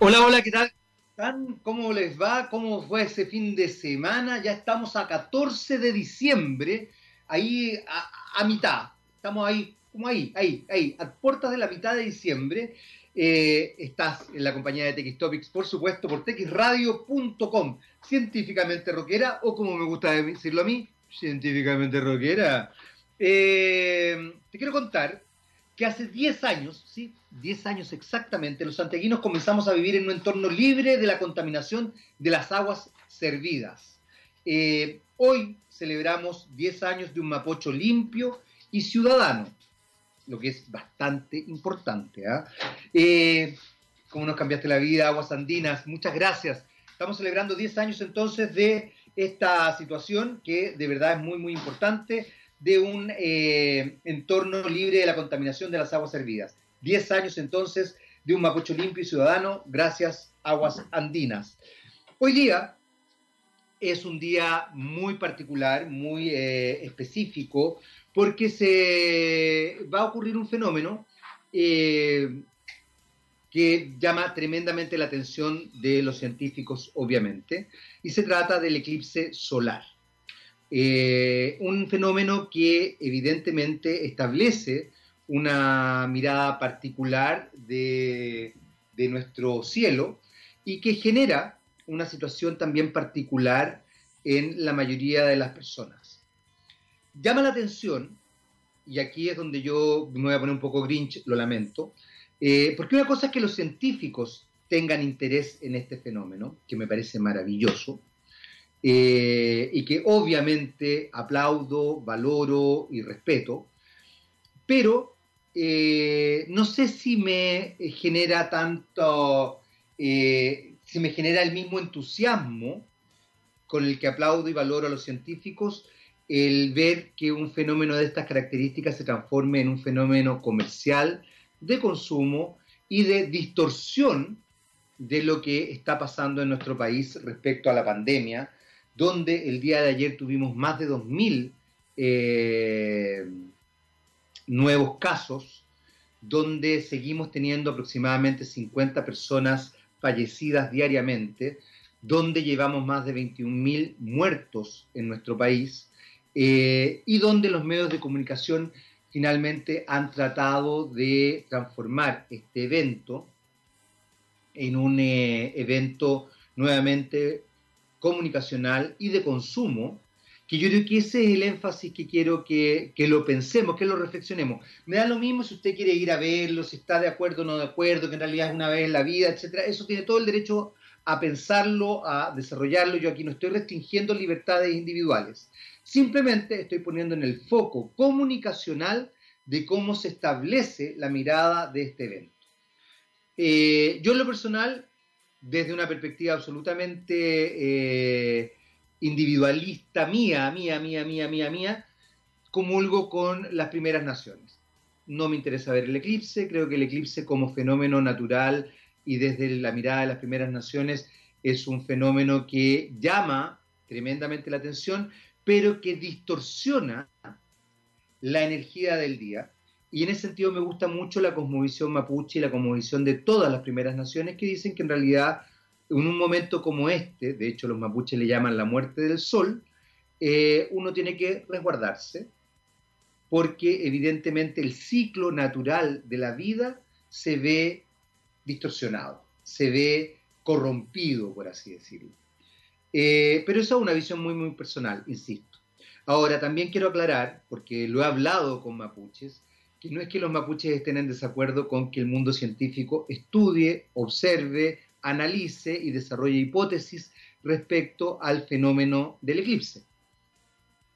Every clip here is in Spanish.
Hola, hola, ¿qué tal? ¿Cómo les va? ¿Cómo fue ese fin de semana? Ya estamos a 14 de diciembre, ahí a, mitad. Estamos ahí, como ahí, ahí, ahí, a puertas de la mitad de diciembre. Eh, estás en la compañía de TX Topics, por supuesto, por texradio.com, científicamente rockera, o como me gusta decirlo a mí, científicamente rockera. Eh, te quiero contar que hace 10 años, ¿sí? 10 años exactamente, los santiaguinos comenzamos a vivir en un entorno libre de la contaminación de las aguas servidas. Eh, hoy celebramos 10 años de un Mapocho limpio y ciudadano, lo que es bastante importante. ¿ah? ¿eh? ¿Cómo nos cambiaste la vida, Aguas Andinas? Muchas gracias. Estamos celebrando 10 años entonces de esta situación que de verdad es muy, muy importante de un eh, entorno libre de la contaminación de las aguas servidas. Diez años entonces de un Mapocho limpio y ciudadano, gracias Aguas Andinas. Hoy día es un día muy particular, muy eh, específico, porque se va a ocurrir un fenómeno eh, que llama tremendamente la atención de los científicos, obviamente, y se trata del eclipse solar. Eh, un fenómeno que evidentemente establece una mirada particular de, nuestro cielo y que genera una situación también particular en la mayoría de las personas. Llama la atención, y aquí es donde yo me voy a poner un poco grinch, lo lamento, eh, porque una cosa es que los científicos tengan interés en este fenómeno, que me parece maravilloso, eh, y que obviamente aplaudo, valoro y respeto, pero eh, no sé si me genera tanto, eh, si me genera el mismo entusiasmo con el que aplaudo y valoro a los científicos el ver que un fenómeno de estas características se transforme en un fenómeno comercial de consumo y de distorsión de lo que está pasando en nuestro país respecto a la pandemia, donde el día de ayer tuvimos más de 2.000 eh, nuevos casos, donde seguimos teniendo aproximadamente 50 personas fallecidas diariamente, donde llevamos más de 21.000 muertos en nuestro país eh, y donde los medios de comunicación finalmente han tratado de transformar este evento en un eh, evento nuevamente comunicacional y de consumo, que yo creo que ese es el énfasis que quiero que, lo pensemos, que lo reflexionemos. Me da lo mismo si usted quiere ir a verlo, si está de acuerdo o no de acuerdo, que en realidad es una vez en la vida, etcétera. Eso tiene todo el derecho a pensarlo, a desarrollarlo. Yo aquí no estoy restringiendo libertades individuales. Simplemente estoy poniendo en el foco comunicacional de cómo se establece la mirada de este evento. Eh, yo en lo personal desde una perspectiva absolutamente eh, individualista mía, mía, mía, mía, mía, mía, comulgo con las primeras naciones. No me interesa ver el eclipse, creo que el eclipse como fenómeno natural y desde la mirada de las primeras naciones es un fenómeno que llama tremendamente la atención, pero que distorsiona la energía del día y en ese sentido me gusta mucho la cosmovisión mapuche y la cosmovisión de todas las primeras naciones que dicen que en realidad en un momento como este, de hecho los mapuches le llaman la muerte del sol, eh, uno tiene que resguardarse porque evidentemente el ciclo natural de la vida se ve distorsionado, se ve corrompido, por así decirlo. Eh, pero eso es una visión muy, muy personal, insisto. Ahora, también quiero aclarar, porque lo he hablado con mapuches, que no es que los mapuches estén en desacuerdo con que el mundo científico estudie, observe, analice y desarrolle hipótesis respecto al fenómeno del eclipse.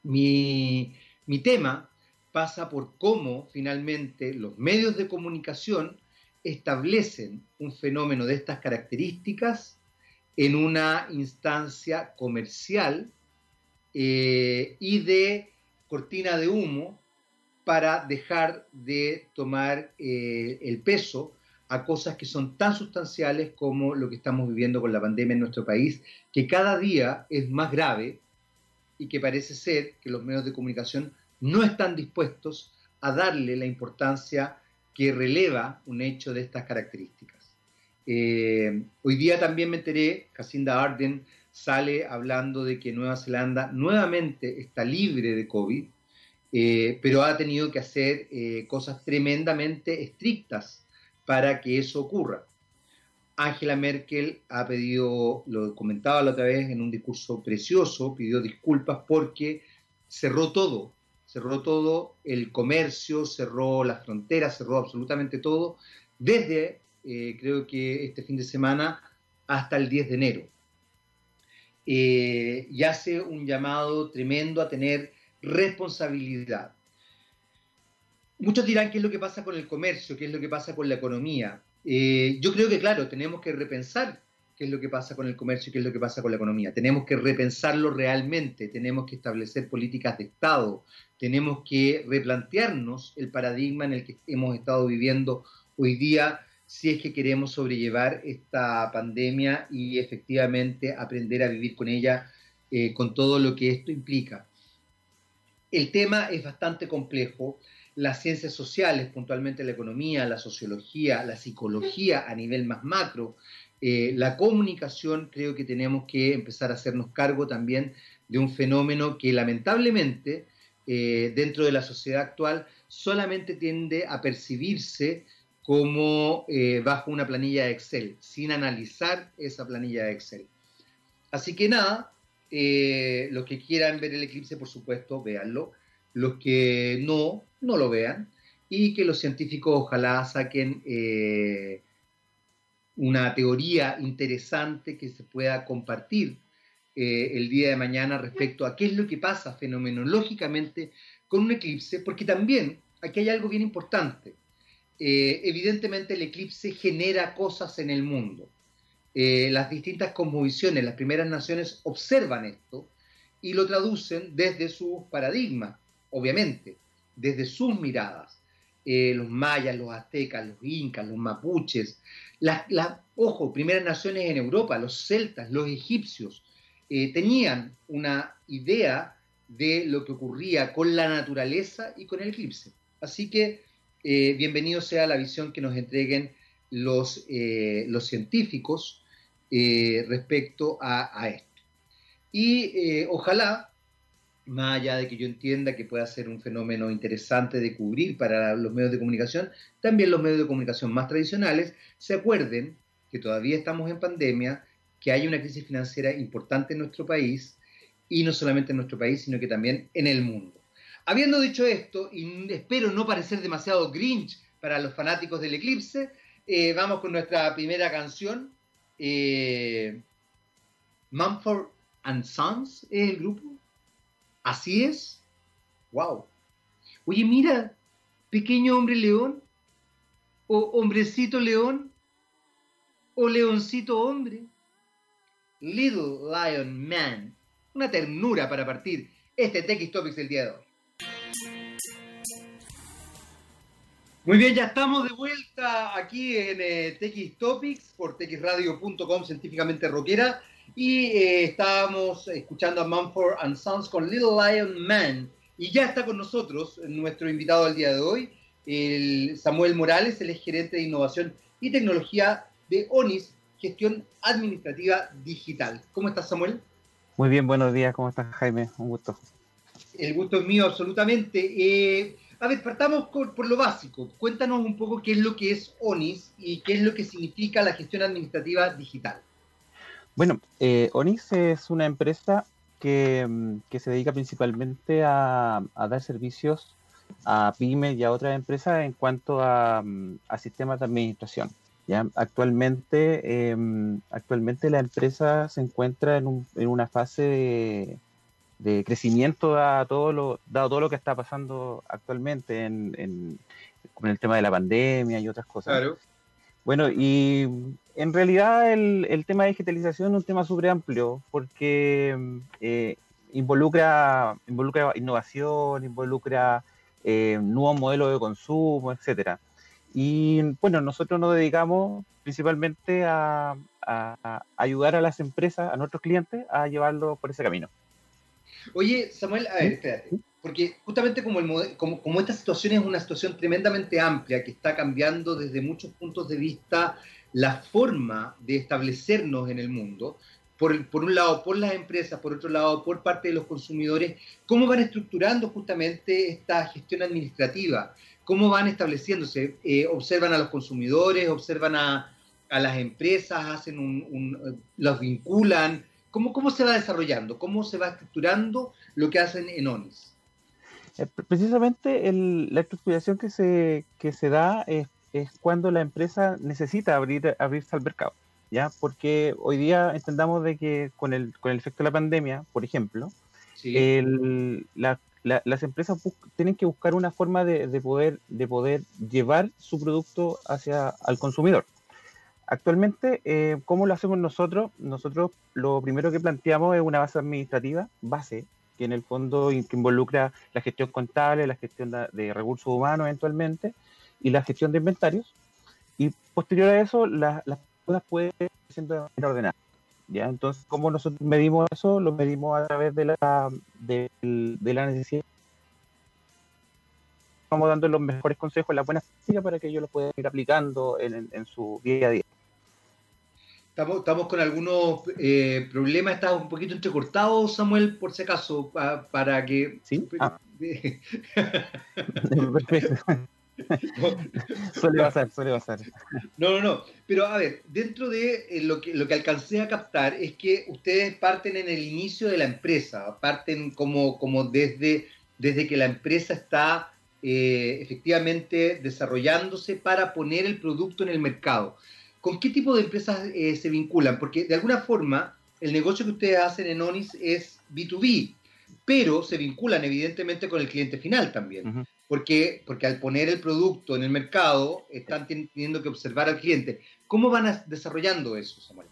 Mi, mi tema pasa por cómo finalmente los medios de comunicación establecen un fenómeno de estas características en una instancia comercial eh, y de cortina de humo para dejar de tomar eh, el peso a cosas que son tan sustanciales como lo que estamos viviendo con la pandemia en nuestro país, que cada día es más grave y que parece ser que los medios de comunicación no están dispuestos a darle la importancia que releva un hecho de estas características. Eh, hoy día también me enteré, Jacinda Arden sale hablando de que Nueva Zelanda nuevamente está libre de COVID, eh, pero ha tenido que hacer eh, cosas tremendamente estrictas para que eso ocurra. Angela Merkel ha pedido, lo comentaba la otra vez en un discurso precioso, pidió disculpas porque cerró todo, cerró todo el comercio, cerró las fronteras, cerró absolutamente todo, desde eh, creo que este fin de semana hasta el 10 de enero. Y hace un llamado tremendo a tener responsabilidad. Muchos dirán qué es lo que pasa con el comercio, qué es lo que pasa con la economía. Eh, yo creo que, claro, tenemos que repensar qué es lo que pasa con el comercio y qué es lo que pasa con la economía. Tenemos que repensarlo realmente, tenemos que establecer políticas de Estado, tenemos que replantearnos el paradigma en el que hemos estado viviendo hoy día si es que queremos sobrellevar esta pandemia y efectivamente aprender a vivir con ella eh, con todo lo que esto implica. El tema es bastante complejo. Las ciencias sociales, puntualmente la economía, la sociología, la psicología a nivel más macro, eh, la comunicación, creo que tenemos que empezar a hacernos cargo también de un fenómeno que lamentablemente eh, dentro de la sociedad actual solamente tiende a percibirse como eh, bajo una planilla de Excel, sin analizar esa planilla de Excel. Así que nada, eh, los que quieran ver el eclipse, por supuesto, véanlo. Los que no, no lo vean. Y que los científicos ojalá saquen eh, una teoría interesante que se pueda compartir el día de mañana respecto a qué es lo que pasa fenomenológicamente con un eclipse, porque también aquí hay algo bien importante eh, evidentemente el eclipse genera cosas en el mundo. Eh, las distintas cosmovisiones, las primeras naciones observan esto y lo traducen desde sus paradigmas, obviamente, desde sus miradas. Eh, los mayas, los aztecas, los incas, los mapuches, las, ojo, primeras naciones en Europa, los celtas, los egipcios, tenían una idea de lo que ocurría con la naturaleza y con el eclipse. Así que eh, bienvenido sea la visión que nos entreguen los, eh, los científicos eh, respecto a, esto. Y ojalá, más allá de que yo entienda que pueda ser un fenómeno interesante de cubrir para los medios de comunicación, también los medios de comunicación más tradicionales se acuerden que todavía estamos en pandemia, que hay una crisis financiera importante en nuestro país, y no solamente en nuestro país, sino que también en el mundo. Habiendo dicho esto, y espero no parecer demasiado grinch para los fanáticos del eclipse, eh, vamos con nuestra primera canción. Eh, Mumford and Sons es el grupo. Así es. Wow. Oye, mira, pequeño hombre león, o hombrecito león, o leoncito hombre. Little Lion Man. Una ternura para partir este TX Topics del día de hoy. Muy bien, ya estamos de vuelta aquí en eh, TX Topics por txradio.com, científicamente rockera. Y eh, estábamos escuchando a Mumford and Sons con Little Lion Man. Y ya está con nosotros nuestro invitado al día de hoy, el Samuel Morales, el gerente de innovación y tecnología de ONIS, gestión administrativa digital. ¿Cómo estás, Samuel? Muy bien, buenos días. ¿Cómo estás, Jaime? Un gusto. El gusto es mío, absolutamente. Eh, a ver, partamos por, lo básico. Cuéntanos un poco qué es lo que es ONIS y qué es lo que significa la gestión administrativa digital. Bueno, eh, ONIS es una empresa que, mm, se dedica principalmente a, dar servicios a pymes y a otras empresas en cuanto a, mm, sistemas de administración. ¿ya? Actualmente, em, actualmente la empresa se encuentra en, en una fase de de crecimiento dado todo lo, dado todo lo que está pasando actualmente en, con el tema de la pandemia y otras cosas. Claro. Bueno, y en realidad el, tema de digitalización es un tema súper amplio porque eh, involucra, involucra innovación, involucra eh, nuevos modelos de consumo, etcétera. Y bueno, nosotros nos dedicamos principalmente a, ayudar a las empresas, a nuestros clientes, a llevarlo por ese camino. Oye, Samuel, a ver, espérate. Porque justamente como, el, como, como esta situación es una situación tremendamente amplia, que está cambiando desde muchos puntos de vista la forma de establecernos en el mundo, por, por, un lado por las empresas, por otro lado por parte de los consumidores, cómo van estructurando justamente esta gestión administrativa, cómo van estableciéndose, eh, observan a los consumidores, observan a, a las empresas, hacen un, los vinculan, ¿Cómo, ¿cómo se va desarrollando? ¿Cómo se va estructurando lo que hacen en ONIS? Eh, precisamente la estructuración que se, que se da es, es, cuando la empresa necesita abrir, abrirse al mercado. ¿ya? Porque hoy día entendamos de que con el, con el efecto de la pandemia, por ejemplo, las empresas tienen que buscar una forma de, de, poder, de poder llevar su producto hacia al consumidor. Actualmente, eh, ¿cómo lo hacemos nosotros? Nosotros lo primero que planteamos es una base administrativa, base, que en el fondo involucra la gestión contable, la gestión de, recursos humanos eventualmente y la gestión de inventarios. Y posterior a eso, las cosas pueden ser siendo de manera ordenada. ¿ya? Entonces, ¿cómo nosotros medimos eso? Lo medimos a través de la, de, la necesidad Estamos dando los mejores consejos, las buenas prácticas para que ellos lo puedan ir aplicando en, en, su día a día. Estamos, estamos con algunos eh, problemas, está un poquito entrecortado, Samuel, por si acaso, para que... Sí. Ah. suele pasar, suele pasar. No, no, no. Pero a ver, dentro de eh, lo que, lo que alcancé a captar es que ustedes parten en el inicio de la empresa, parten como, como desde, desde que la empresa está eh, efectivamente desarrollándose para poner el producto en el mercado. ¿con qué tipo de empresas eh, se vinculan? Porque de alguna forma el negocio que ustedes hacen en ONIS es B2B, pero se vinculan evidentemente con el cliente final también. porque, porque al poner el producto en el mercado están teniendo que observar al cliente. ¿Cómo van desarrollando eso, Samuel?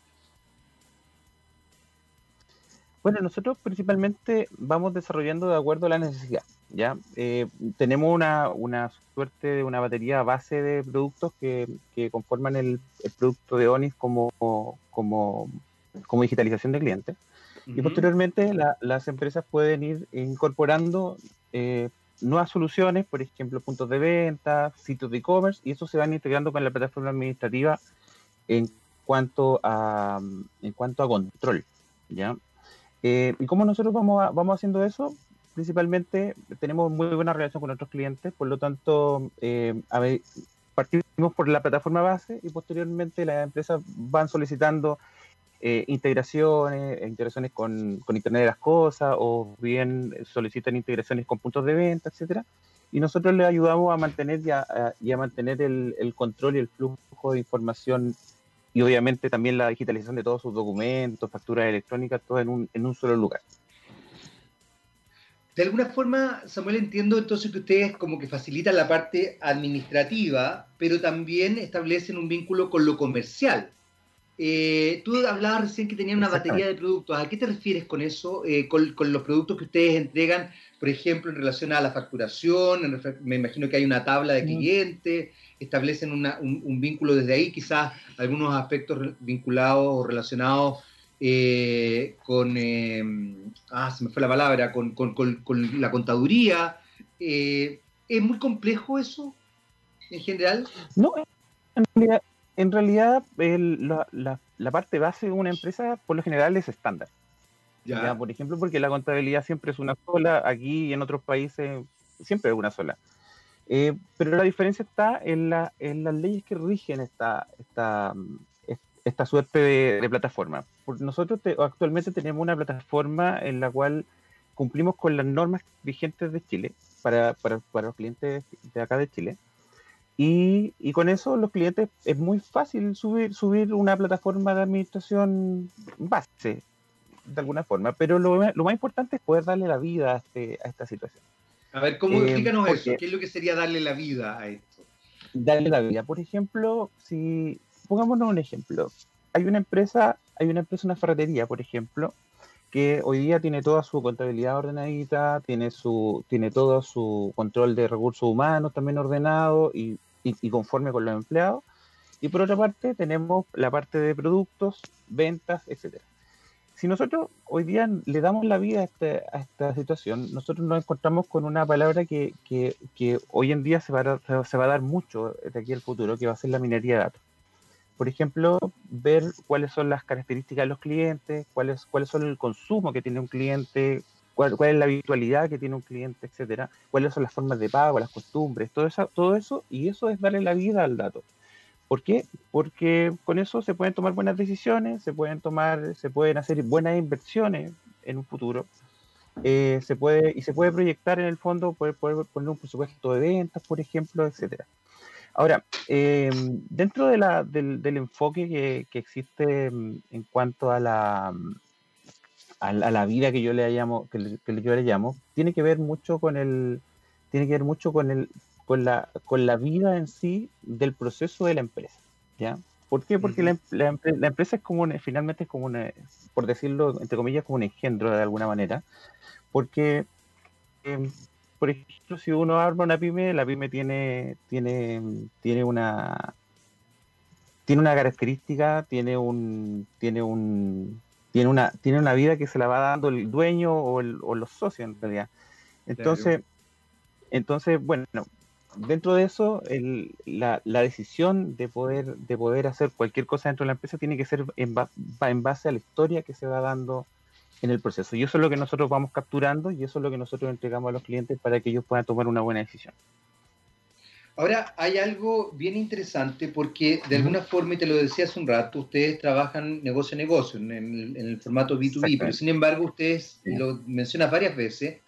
Bueno, nosotros principalmente vamos desarrollando de acuerdo a la necesidad. ¿ya? Eh, tenemos una, una, suerte de una batería base de productos que, que conforman el, producto de ONIS como, como, como digitalización de clientes. Y posteriormente las empresas pueden ir incorporando eh, nuevas soluciones, por ejemplo, puntos de venta, sitios de e-commerce, y eso se van integrando con la plataforma administrativa en cuanto a, en cuanto a control. ¿ya? Eh, ¿Y cómo nosotros vamos, vamos haciendo eso? Principalmente tenemos muy buena relación con nuestros clientes, por lo tanto, eh, partimos por la plataforma base y posteriormente las empresas van solicitando eh, integraciones, integraciones con, con, Internet de las Cosas o bien solicitan integraciones con puntos de venta, etcétera. Y nosotros les ayudamos a mantener y a, y a mantener el, el, control y el flujo de información y obviamente también la digitalización de todos sus documentos, facturas electrónicas, todo en un, en un solo lugar. De alguna forma, Samuel, entiendo entonces que ustedes como que facilitan la parte administrativa, pero también establecen un vínculo con lo comercial. Eh, tú hablabas recién que tenían una batería de productos. ¿A qué te refieres con eso? Eh, con, con, los productos que ustedes entregan, por ejemplo, en relación a la facturación, me imagino que hay una tabla de mm. Establecen un, vínculo desde ahí, quizás algunos aspectos vinculados o relacionados eh, con, eh, ah, se me fue la palabra, con, la contaduría. Eh, ¿Es muy complejo eso en general? No, en realidad, la, parte base de una empresa por lo general es estándar. Ya. Por ejemplo, porque la contabilidad siempre es una sola, aquí y en otros países siempre es una sola. Eh, pero la diferencia está en, la, en las leyes que rigen esta, esta, esta suerte de, plataforma. nosotros actualmente tenemos una plataforma en la cual cumplimos con las normas vigentes de Chile para, para, para los clientes de acá de Chile. Y, y, con eso los clientes es muy fácil subir, subir una plataforma de administración base, de alguna forma. Pero lo, lo más importante es poder darle la vida a, este, a esta situación. A ver, ¿cómo eh, explícanos eso? ¿Qué es lo que sería darle la vida a esto? Darle la vida. Por ejemplo, si pongámonos un ejemplo. Hay una empresa, hay una empresa, una ferretería, por ejemplo, que hoy día tiene toda su contabilidad ordenadita, tiene su, tiene todo su control de recursos humanos también ordenado y, y conforme con los empleados. Y por otra parte tenemos la parte de productos, ventas, etcétera si nosotros hoy día le damos la vida a, este, esta situación, nosotros nos encontramos con una palabra que, hoy en día se va, a, se va a dar mucho de aquí al futuro, que va a ser la minería de datos. por ejemplo, ver cuáles son las características de los clientes, cuáles, cuáles son el consumo que tiene un cliente, cuál, es la habitualidad que tiene un cliente, etcétera, cuáles son las formas de pago, las costumbres, todo eso, todo eso, y eso es darle la vida al dato. ¿Por qué? Porque con eso se pueden tomar buenas decisiones, se pueden tomar, se pueden hacer buenas inversiones en un futuro. Eh, se puede, y se puede proyectar en el fondo, poder, poner un presupuesto de ventas, por ejemplo, etcétera. Ahora, eh, dentro del, enfoque que, existe en cuanto a la, a la, vida que yo le llamo, que, yo le llamo, tiene que ver mucho con el, tiene que ver mucho con el, con la, con la vida en sí del proceso de la empresa, ¿ya? ¿Por qué? Porque la, la, la, empresa es como finalmente es como una, por decirlo entre comillas, como un engendro de alguna manera, porque eh, por ejemplo, si uno arma una pyme, la pyme tiene, tiene, tiene una tiene una característica, tiene un, tiene un, tiene una, tiene una vida que se la va dando el dueño o, los socios en realidad. Entonces, entonces, bueno, dentro de eso, la, la, decisión de poder, de poder hacer cualquier cosa dentro de la empresa tiene que ser en, en base a la historia que se va dando en el proceso. Y eso es lo que nosotros vamos capturando y eso es lo que nosotros entregamos a los clientes para que ellos puedan tomar una buena decisión. Ahora, hay algo bien interesante porque de alguna forma, y te lo decía hace un rato, ustedes trabajan negocio a negocio en el, formato B2B, pero sin embargo ustedes, lo mencionas varias veces,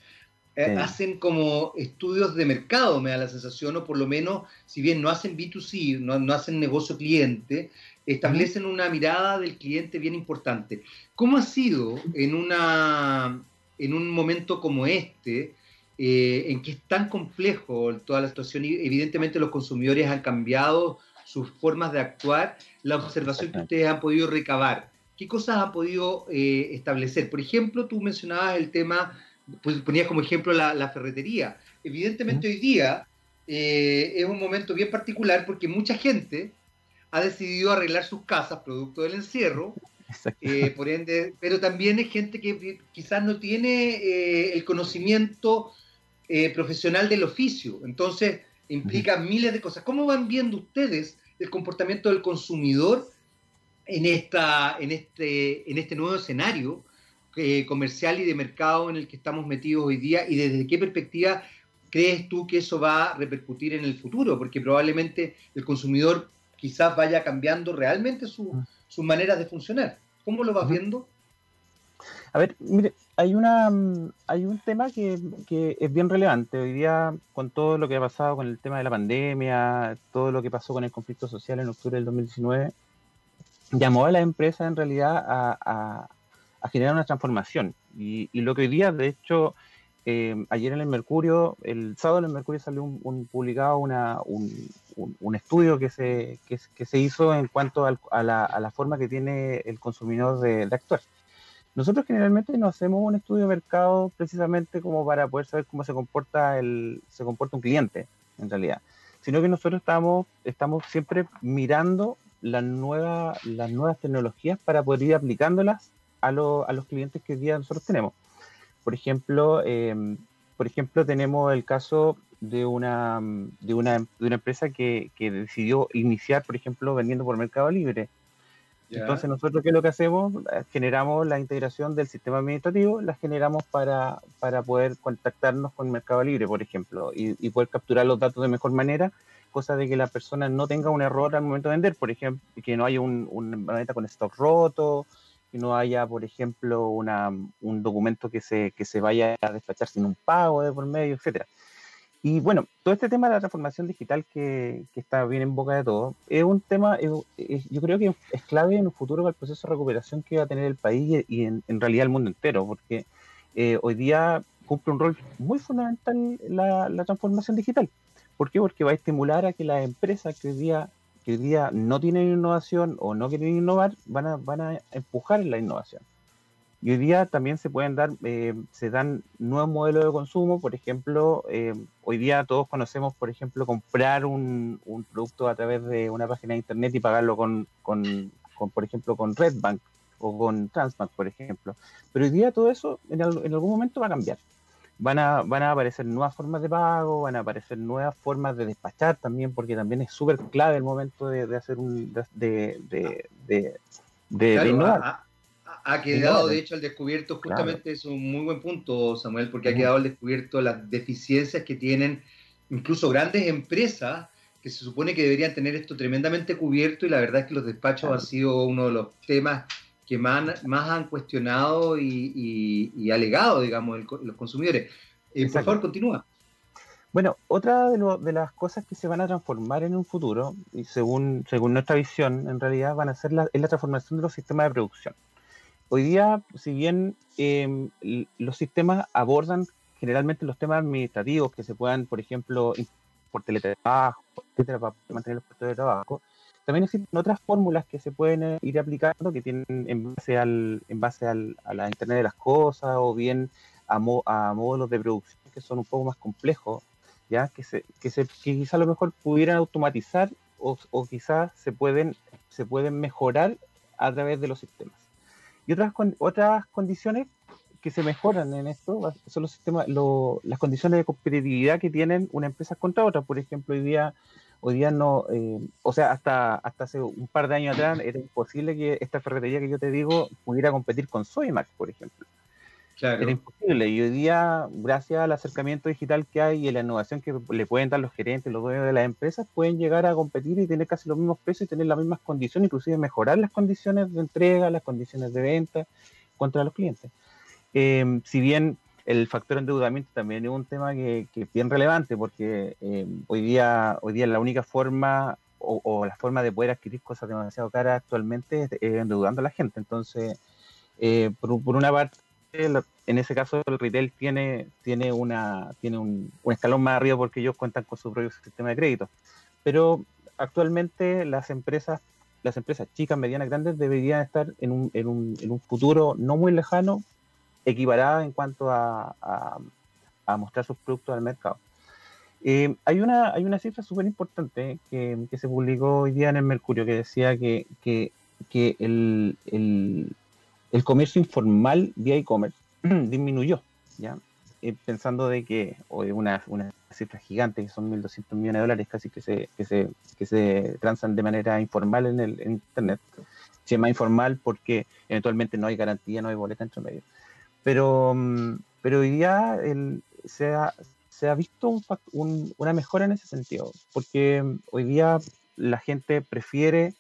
eh, hacen como estudios de mercado, me da la sensación, o por lo menos, si bien no hacen B2C, no, no hacen negocio cliente, establecen una mirada del cliente bien importante. ¿Cómo ha sido en, una, en un momento como este, eh, en que es tan complejo toda la situación y evidentemente los consumidores han cambiado sus formas de actuar, la observación que ustedes han podido recabar? ¿Qué cosas han podido eh, establecer? Por ejemplo, tú mencionabas el tema, pues ponías como ejemplo la, ferretería. Evidentemente hoy día eh, es un momento bien particular porque mucha gente ha decidido arreglar sus casas producto del encierro, eh, por ende, pero también hay gente que quizás no tiene eh, el conocimiento profesional del oficio, entonces implica miles de cosas. ¿Cómo van viendo ustedes el comportamiento del consumidor en, esta, en, este, en este nuevo escenario comercial y de mercado en el que estamos metidos hoy día y desde qué perspectiva crees tú que eso va a repercutir en el futuro? Porque probablemente el consumidor quizás vaya cambiando realmente su, sus maneras de funcionar. ¿Cómo lo vas viendo? A ver, mire, hay una mm, hay un tema que, que, es bien relevante hoy día con todo lo que ha pasado con el tema de la pandemia, todo lo que pasó con el conflicto social en octubre del 2019, llamó a la empresa en realidad a, a, generar una transformación. Y, y, lo que hoy día, de hecho, eh, ayer en el Mercurio, el sábado en el Mercurio salió un, publicado una, un, estudio que se, que, se hizo en cuanto a, la, a, la, forma que tiene el consumidor de, actuar. Nosotros generalmente no hacemos un estudio de mercado precisamente como para poder saber cómo se comporta, el, se comporta un cliente, en realidad, sino que nosotros estamos, estamos siempre mirando la nueva, las nuevas tecnologías para poder ir aplicándolas a, a los clientes que hoy día nosotros tenemos. Por ejemplo, em, por ejemplo, tenemos el caso de una, de una, de una empresa que, que, decidió iniciar, por ejemplo, vendiendo por Mercado Libre. Entonces, nosotros, ¿qué es lo que hacemos? Generamos la integración del sistema administrativo, la generamos para, para poder contactarnos con Mercado Libre, por ejemplo, y, y, poder capturar los datos de mejor manera, cosa de que la persona no tenga un error al momento de vender, por ejemplo, que no haya un, una maleta con stock roto, que no haya, por ejemplo, una, un documento que se, que se vaya a despachar sin un pago de por medio, etcétera. Y bueno, todo este tema de la transformación digital que, que está bien en boca de todo, es un tema, yo creo que es clave en el futuro para el proceso de recuperación que va a tener el país y en, en realidad el mundo entero, porque eh, hoy día cumple un rol muy fundamental la, la transformación digital. ¿Por qué? Porque va a estimular a que las empresas que hoy día que hoy día no tienen innovación o no quieren innovar, van a, van a empujar la innovación. Y hoy día también se pueden dar, eh, se dan nuevos modelos de consumo, por ejemplo, eh, hoy día todos conocemos, por ejemplo, comprar un, producto a través de una página de internet y pagarlo con, con, por ejemplo, con Redbank o con Transbank, por ejemplo. Pero hoy día todo eso en, en algún momento va a cambiar. Van a, van a aparecer nuevas formas de pago, van a aparecer nuevas formas de despachar también, porque también es súper clave el momento de, hacer un... de, de, de, innovar. Ha, quedado, de hecho, al descubierto, justamente es un muy buen punto, Samuel, porque ha quedado al descubierto las deficiencias que tienen incluso grandes empresas que se supone que deberían tener esto tremendamente cubierto y la verdad es que los despachos han sido uno de los temas que más, más han cuestionado y, alegado, digamos, los consumidores. Eh, por favor, continúa. Bueno, otra de, las cosas que se van a transformar en un futuro, y según, según nuestra visión, en realidad van a ser la, es la transformación de los sistemas de producción. Hoy día, si bien em, los sistemas abordan generalmente los temas administrativos que se puedan, por ejemplo, por teletrabajo, etcétera, para mantener los puestos de trabajo, también existen otras fórmulas que se pueden eh, ir aplicando que tienen en base al, en base al, a la Internet de las cosas o bien a, a módulos de producción que son un poco más complejos, ya que se, que se que quizás a lo mejor pudieran automatizar o, o quizás se pueden, se pueden mejorar a través de los sistemas. Y otras, otras condiciones que se mejoran en esto son los sistemas, las condiciones de competitividad que tienen una empresa contra otra. Por ejemplo, hoy día hoy día no, eh, o sea, hasta, hasta hace un par de años atrás era imposible que esta ferretería que yo te digo pudiera competir con Soymax, por ejemplo. Claro. Era imposible. Y hoy día, gracias al acercamiento digital que hay y la innovación que le pueden dar los gerentes, los dueños de las empresas, pueden llegar a competir y tener casi los mismos precios y tener las mismas condiciones, inclusive mejorar las condiciones de entrega, las condiciones de venta contra los clientes. Eh, si bien el factor endeudamiento también es un tema que, es bien relevante porque eh, hoy día hoy día la única forma o, la forma de poder adquirir cosas demasiado caras actualmente es, endeudando a la gente. Entonces, eh, por, una parte, en ese caso el retail tiene, tiene, una, tiene un, escalón más arriba porque ellos cuentan con su propio sistema de crédito. Pero actualmente las empresas las empresas chicas, medianas, grandes deberían estar en un, en un, en un futuro no muy lejano equiparada en cuanto a, a, mostrar sus productos al mercado. Eh, hay, una, hay una cifra súper importante que, que, se publicó hoy día en el Mercurio que decía que, que, que el, el, el, comercio informal vía e-commerce disminuyó, ¿ya? Eh, pensando de que hoy una, una cifra gigante, que son 1.200 millones de dólares casi que se, que se, que se transan de manera informal en el en Internet. Se llama informal porque eventualmente no hay garantía, no hay boleta entre medio. Pero, mm, pero hoy día se, ha, visto un, una mejora en ese sentido, porque mm, hoy día la gente prefiere,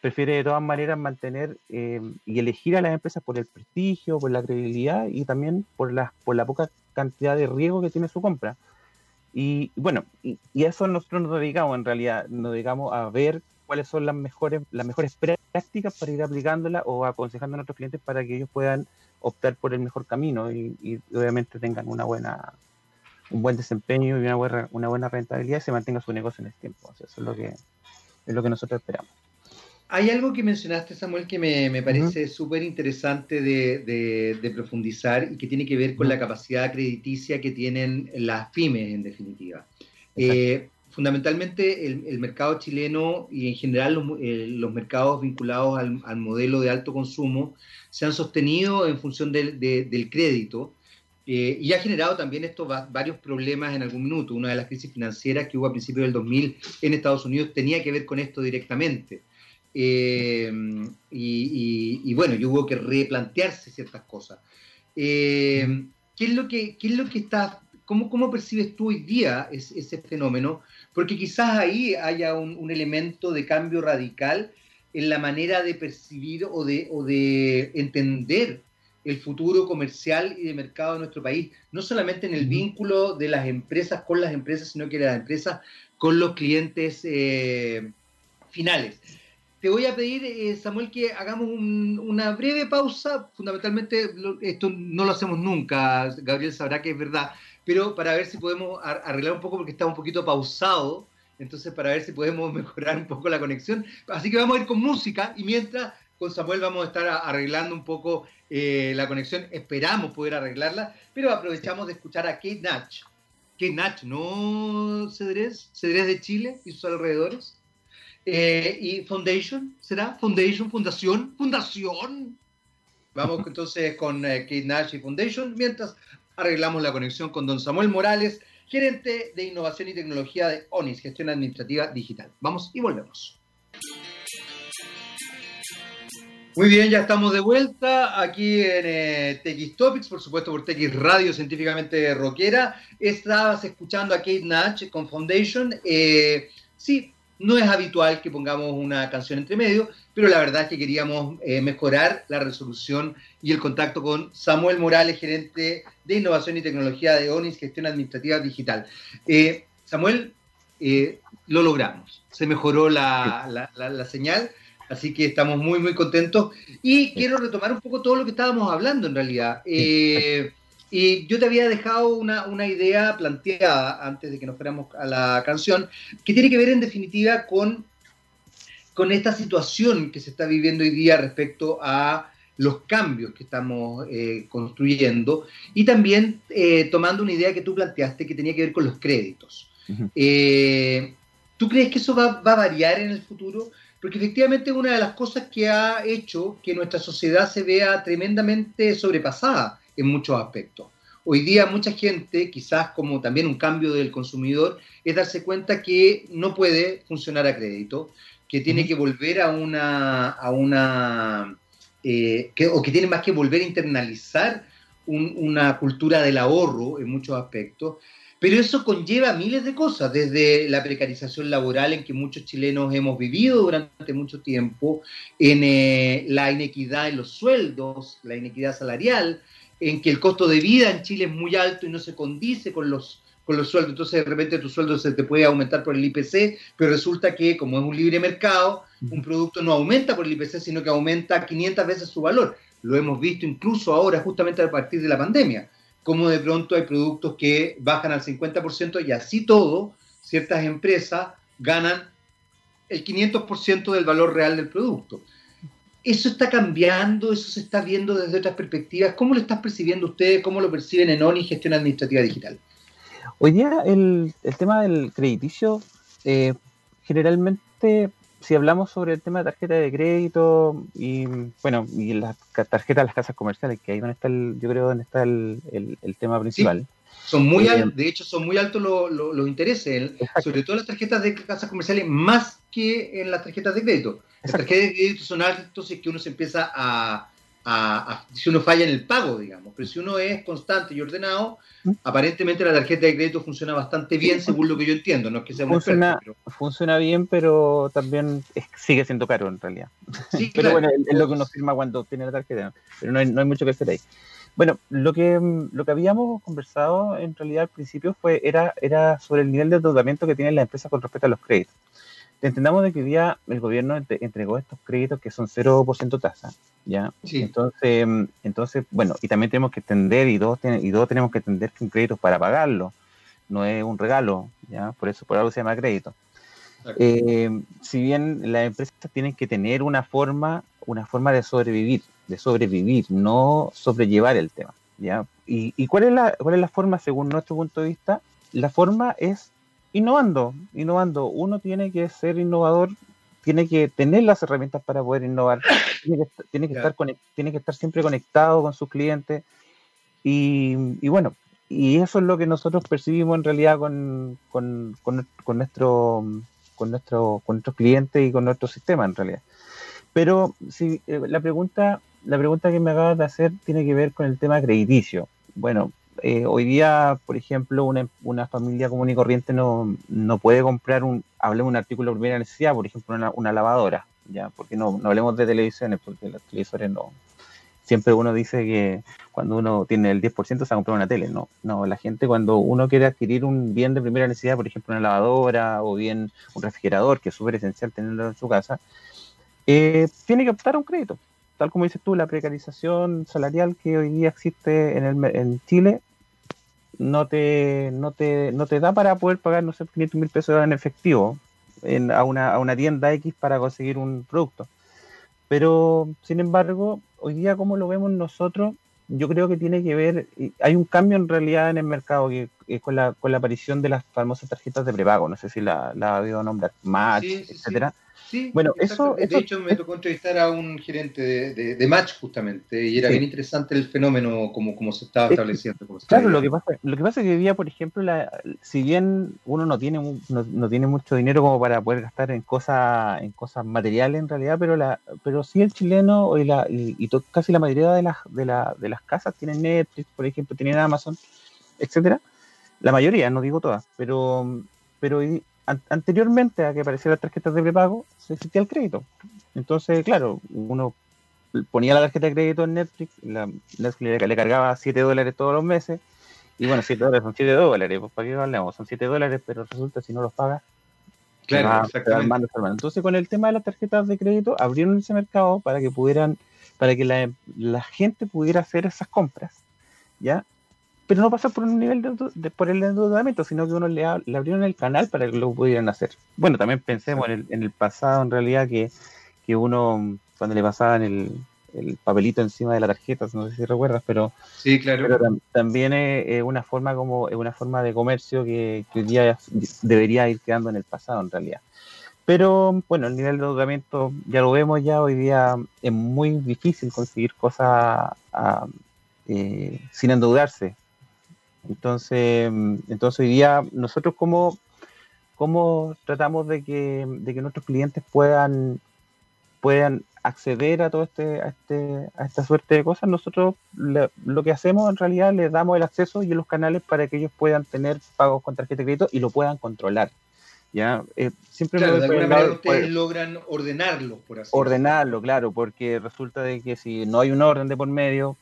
prefiere de todas maneras mantener eh, y elegir a las empresas por el prestigio, por la credibilidad y también por la, por la poca cantidad de riesgo que tiene su compra. Y bueno, y, y a eso nosotros nos dedicamos en realidad, nos dedicamos a ver cuáles son las mejores, las mejores prácticas para ir aplicándolas o aconsejando a nuestros clientes para que ellos puedan optar por el mejor camino y, obviamente tengan una buena un buen desempeño y una buena, una buena rentabilidad y se mantenga su negocio en el tiempo. eso es lo que es lo que nosotros esperamos. Hay algo que mencionaste, Samuel, que me, me parece súper interesante de, de, profundizar y que tiene que ver con la capacidad crediticia que tienen las pymes, en definitiva fundamentalmente el, mercado chileno y en general los, eh, mercados vinculados al, modelo de alto consumo se han sostenido en función del, crédito eh, y ha generado también esto varios problemas en algún minuto. Una de las crisis financieras que hubo a principios del 2000 en Estados Unidos tenía que ver con esto directamente. Eh, y, bueno, y hubo que replantearse ciertas cosas. ¿qué, es lo ¿Qué es lo que está, cómo, cómo percibes tú hoy día ese fenómeno? porque quizás ahí haya un, elemento de cambio radical en la manera de percibir o de, de entender el futuro comercial y de mercado de nuestro país, no solamente en el vínculo de las empresas con las empresas, sino que de las empresas con los clientes eh, finales. Te voy a pedir, eh, Samuel, que hagamos una breve pausa. Fundamentalmente, esto no lo hacemos nunca, Gabriel sabrá que es verdad, pero para ver si podemos arreglar un poco porque está un poquito pausado, entonces para ver si podemos mejorar un poco la conexión. Así que vamos a ir con música y mientras con Samuel vamos a estar arreglando un poco eh, la conexión, esperamos poder arreglarla, pero aprovechamos de escuchar a Kate Natch. Kate Natch, ¿no, Cedrés? Cedrés de Chile y sus alrededores. Eh, y Foundation, ¿será? Foundation, Fundación, Fundación. Vamos entonces con eh, Kate Nash y Foundation, mientras arreglamos la conexión con don Samuel Morales, gerente de innovación y tecnología de ONIS, gestión administrativa digital. Vamos y volvemos. Muy bien, ya estamos de vuelta aquí en eh, Topics, por supuesto por TX Radio Científicamente Rockera. Estabas escuchando a Kate Natch con Foundation. Eh, sí, no es habitual que pongamos una canción entre medio, pero la verdad es que queríamos eh, mejorar la resolución y el contacto con Samuel Morales, gerente de innovación y tecnología de ONIS, gestión administrativa digital. Eh, Samuel, eh, lo logramos, se mejoró la, señal, así que estamos muy, muy contentos. Y quiero retomar un poco todo lo que estábamos hablando en realidad. Y yo te había dejado una, idea planteada antes de que nos fuéramos a la canción, que tiene que ver en definitiva con, con esta situación que se está viviendo hoy día respecto a los cambios que estamos eh, construyendo y también eh, tomando una idea que tú planteaste que tenía que ver con los créditos. Eh, ¿Tú crees que eso va, va, a variar en el futuro? Porque efectivamente una de las cosas que ha hecho que nuestra sociedad se vea tremendamente sobrepasada en muchos aspectos. Hoy día mucha gente, quizás como también un cambio del consumidor, es darse cuenta que no puede funcionar a crédito, que tiene que volver a una, a una eh, que, o que tiene más que volver a internalizar una cultura del ahorro en muchos aspectos. Pero eso conlleva miles de cosas, desde la precarización laboral en que muchos chilenos hemos vivido durante mucho tiempo, en eh, la inequidad en los sueldos, la inequidad salarial, en que el costo de vida en Chile es muy alto y no se condice con los, con los sueldos. Entonces, de repente tu sueldo se te puede aumentar por el IPC, pero resulta que, como es un libre mercado, un producto no aumenta por el IPC, sino que aumenta 500 veces su valor. Lo hemos visto incluso ahora, justamente a partir de la pandemia, como de pronto hay productos que bajan al 50% y así todo, ciertas empresas ganan el 500% del valor real del producto. ¿Eso está cambiando? ¿Eso se está viendo desde otras perspectivas? ¿Cómo lo estás percibiendo ustedes? ¿Cómo lo perciben en ONI Gestión Administrativa Digital? Hoy día el, tema del crediticio, eh, generalmente, si hablamos sobre el tema de tarjeta de crédito y, bueno, y las tarjetas de las casas comerciales, que ahí donde está el, yo creo donde está el, tema principal. Son muy eh, altos, de hecho, son muy altos los intereses, sobre todo las tarjetas de casas comerciales, más que en las tarjetas de crédito. Las tarjetas de crédito son altos es que uno se empieza a, si uno falla en el pago, digamos. Pero si uno es constante y ordenado, ¿Mm? aparentemente la tarjeta de crédito funciona bastante bien, según lo que yo entiendo. No es que sea funciona, funciona bien, pero también sigue siendo caro en realidad. Sí, pero bueno, es lo que uno firma cuando tiene la tarjeta. Pero no hay, no hay mucho que hacer ahí. Bueno, lo que, lo que habíamos conversado en realidad al principio fue, era, era sobre el nivel de endeudamiento que tienen las empresas con respecto a los créditos. Entendamos de que hoy día el gobierno entregó estos créditos que son 0% tasa, ¿ya? Entonces, mm, entonces, bueno, y también tenemos que entender, y todos, y todos tenemos que entender que un crédito es para pagarlo, no es un regalo, ¿ya? Por eso, por algo se llama crédito. Eh, si bien las empresas tienen que tener una forma, una forma de sobrevivir, de sobrevivir, no sobrellevar el tema. ¿ya? ¿Y, cuál, es la, cuál es la forma según nuestro punto de vista? La forma es innovando, innovando. Uno tiene que ser innovador, tiene que tener las herramientas para poder innovar, tiene que, tiene que estar, tiene que estar siempre conectado con sus clientes. Y, y, bueno, y eso es lo que nosotros percibimos en realidad con, con, con, con nuestro, con, nuestro, con nuestros clientes y con nuestro sistema en realidad. Pero si, eh, la, pregunta, la pregunta que me acabas de hacer tiene que ver con el tema crediticio. Bueno, eh, hoy día, por ejemplo, una, una, familia común y corriente no, no puede comprar un, hablemos un artículo de primera necesidad, por ejemplo, una, lavadora, ya, porque no, no hablemos de televisiones, porque los televisores no. Siempre uno dice que cuando uno tiene el 10% se va a comprar una tele. No, no, la gente cuando uno quiere adquirir un bien de primera necesidad, por ejemplo, una lavadora o bien un refrigerador, que es súper esencial tenerlo en su casa, eh, tiene que optar a un crédito. Tal como dices tú, la precarización salarial que hoy día existe en, el, en Chile no te, no, te, no te da para poder pagar, no sé, 500 mil pesos en efectivo en, a, una, a una tienda X para conseguir un producto. Pero, sin embargo, hoy día como lo vemos nosotros, yo creo que tiene que ver, hay un cambio en realidad en el mercado que, con, la, con la aparición de las famosas tarjetas de prepago, no sé si la, la ha oído nombrar, Match, etcétera Sí, bueno, eso, De hecho, me tocó entrevistar a un gerente de, Match justamente y era bien interesante el fenómeno como, como se estaba estableciendo. claro, lo que, pasa, lo que pasa es que hoy día, por ejemplo, la, si bien uno no tiene no, no, tiene mucho dinero como para poder gastar en cosas en cosas materiales en realidad, pero la pero sí el chileno y, la, y, casi la mayoría de las, de, la, de las casas tienen Netflix, por ejemplo, tienen Amazon, etcétera. La mayoría, no digo todas, pero pero anteriormente a que aparecieran las tarjetas de prepago, se existía el crédito. Entonces, claro, uno ponía la tarjeta de crédito en Netflix, la, Netflix le, cargaba 7 dólares todos los meses, y bueno, 7 dólares son 7 dólares, pues para qué hablamos, son 7 dólares, pero resulta si no los pagas, claro, exactamente. Entonces, con el tema de las tarjetas de crédito, abrieron ese mercado para que pudieran, para que la, la gente pudiera hacer esas compras, ¿ya? Pero no pasa por un nivel de, por el endeudamiento, sino que uno le, le, abrieron el canal para que lo pudieran hacer. Bueno, también pensemos en el, en el pasado, en realidad, que, que, uno, cuando le pasaban el, el, papelito encima de la tarjeta, no sé si recuerdas, pero, sí, claro. también es, una forma como es una forma de comercio que, que hoy día debería ir quedando en el pasado, en realidad. Pero bueno, el nivel de endeudamiento ya lo vemos ya hoy día es muy difícil conseguir cosas ah, eh, sin endeudarse entonces, mm, entonces hoy día nosotros cómo, cómo tratamos de que, de que nuestros clientes puedan, puedan acceder a todo este, a este, a esta suerte de cosas, nosotros lo que hacemos en realidad les damos el acceso y los canales para que ellos puedan tener pagos con tarjeta de crédito y lo puedan controlar. ¿ya? Eh, siempre de alguna manera ustedes logran ordenarlo, por así Ordenarlo, claro, porque resulta de que si no hay un orden de por medio,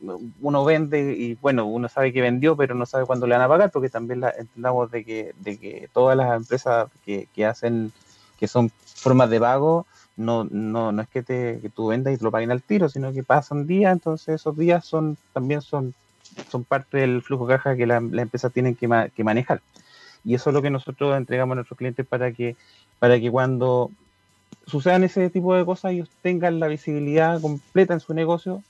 uno vende y bueno, uno sabe que vendió, pero no sabe cuándo le van a pagar, porque también la, entendamos de que, de que todas las empresas que, que hacen, que son formas de pago, no, no, no es que, te, que tú vendas y te lo paguen al tiro, sino que pasan días, entonces esos días son también son, son parte del flujo de caja que las la empresas tienen que, que manejar. Y eso es lo que nosotros entregamos a nuestros clientes para que, para que cuando sucedan ese tipo de cosas ellos tengan la visibilidad completa en su negocio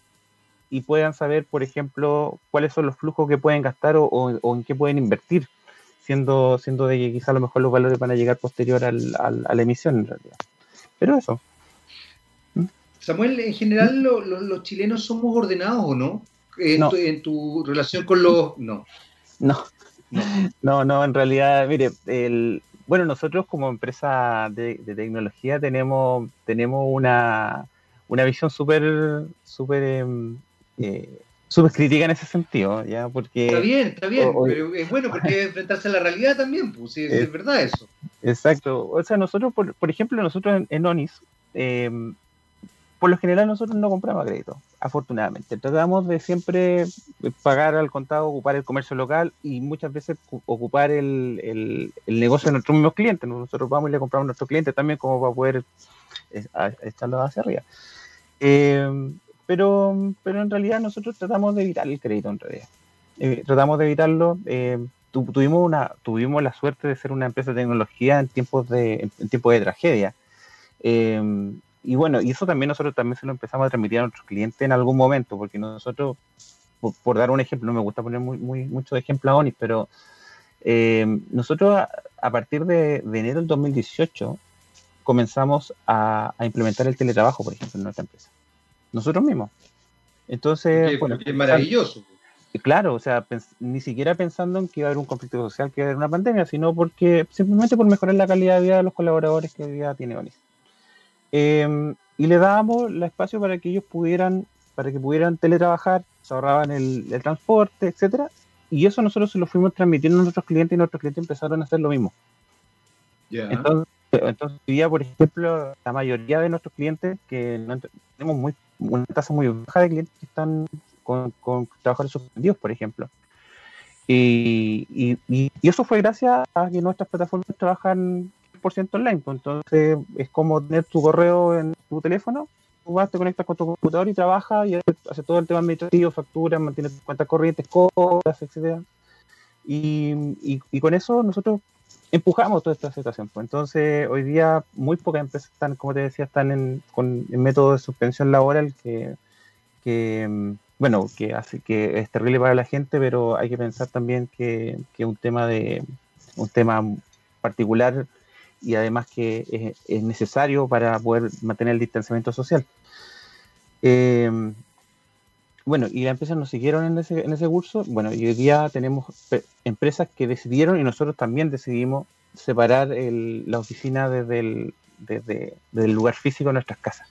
y puedan saber, por ejemplo, cuáles son los flujos que pueden gastar o, en qué pueden invertir, siendo, siendo de que quizá a lo mejor los valores van a llegar posterior al, a la emisión en realidad. Pero eso. ¿Mm? Samuel, en general los chilenos somos ordenados o no? En, Tu, relación con los... No. No. No, no, en realidad, mire, el, bueno, nosotros como empresa de, de tecnología tenemos, tenemos una, una visión súper, súper em, eh, súper crítica en ese sentido, ¿ya? Porque... Está bien, está bien, pero es bueno porque enfrentarse a la realidad también, pues, sí, es, verdad eso. Exacto, o sea, nosotros, por, por ejemplo, nosotros en, ONIS, em, por lo general nosotros no compramos crédito, afortunadamente. Tratamos de siempre pagar al contado, ocupar el comercio local y muchas veces ocupar el, el, el negocio de nuestros mismos clientes. Nosotros vamos y le compramos a nuestros clientes también como para poder eh, echarlo hacia arriba. Eh, pero, pero en realidad nosotros tratamos de evitar el crédito en realidad. Eh, tratamos de evitarlo. Eh, tuvimos, una, tuvimos la suerte de ser una empresa de tecnología en tiempos de, en tiempos de tragedia. Eh, y bueno, y eso también nosotros también se lo empezamos a transmitir a nuestros clientes en algún momento, porque nosotros, por, dar un ejemplo, no me gusta poner muy, muy, muchos ejemplos a ONIS, pero nosotros a, partir de, de, enero del 2018 comenzamos a implementar el teletrabajo, por ejemplo, en nuestra empresa nosotros mismos. Entonces, bueno, es maravilloso. Claro, o sea, ni siquiera pensando en que iba a haber un conflicto social, que iba a haber una pandemia, sino porque simplemente por mejorar la calidad de vida de los colaboradores que hoy día tiene ONIS. Em, y le dábamos el espacio para que ellos pudieran, para que pudieran teletrabajar, se ahorraban el, transporte, etcétera, y eso nosotros se lo fuimos transmitiendo a nuestros clientes y nuestros clientes empezaron a hacer lo mismo. Entonces, entonces, día, por ejemplo, la mayoría de nuestros clientes, que no, tenemos muy una tasa muy baja de clientes que están con, con trabajadores suspendidos, por ejemplo. Y, y, y, eso fue gracias a que nuestras plataformas trabajan 100% online. Pues entonces es como tener tu correo en tu teléfono, tú vas, te conectas con tu computador y trabajas y hace todo el tema administrativo, facturas, mantiene tus cuentas corrientes, cosas, etcétera. Y, y, con eso nosotros empujamos toda esta situación. Pues. Entonces, hoy día muy pocas empresas están, como te decía, están en, con el método de suspensión laboral que, que, bueno, que hace que es terrible para la gente, pero hay que pensar también que, que un tema de un tema particular y además que es, necesario para poder mantener el distanciamiento social. Em, bueno, y las empresas nos siguieron en ese, en ese curso. Bueno, y hoy día tenemos empresas que decidieron y nosotros también decidimos separar la oficina desde el, el lugar físico de nuestras casas.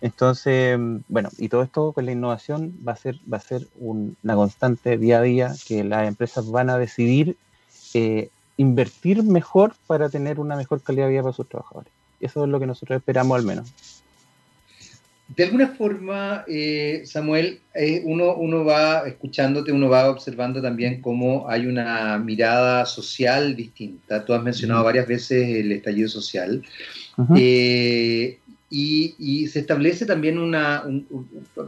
Entonces, bueno, y todo esto con la innovación va a ser, va a ser una constante día a día que las empresas van a decidir eh, invertir mejor para tener una mejor calidad de vida para sus trabajadores. Eso es lo que nosotros esperamos al menos. De alguna forma, eh, Samuel, eh, uno, uno va escuchándote, uno va observando también cómo hay una mirada social distinta. Tú has mencionado varias veces el estallido social. Eh, y, se establece también una...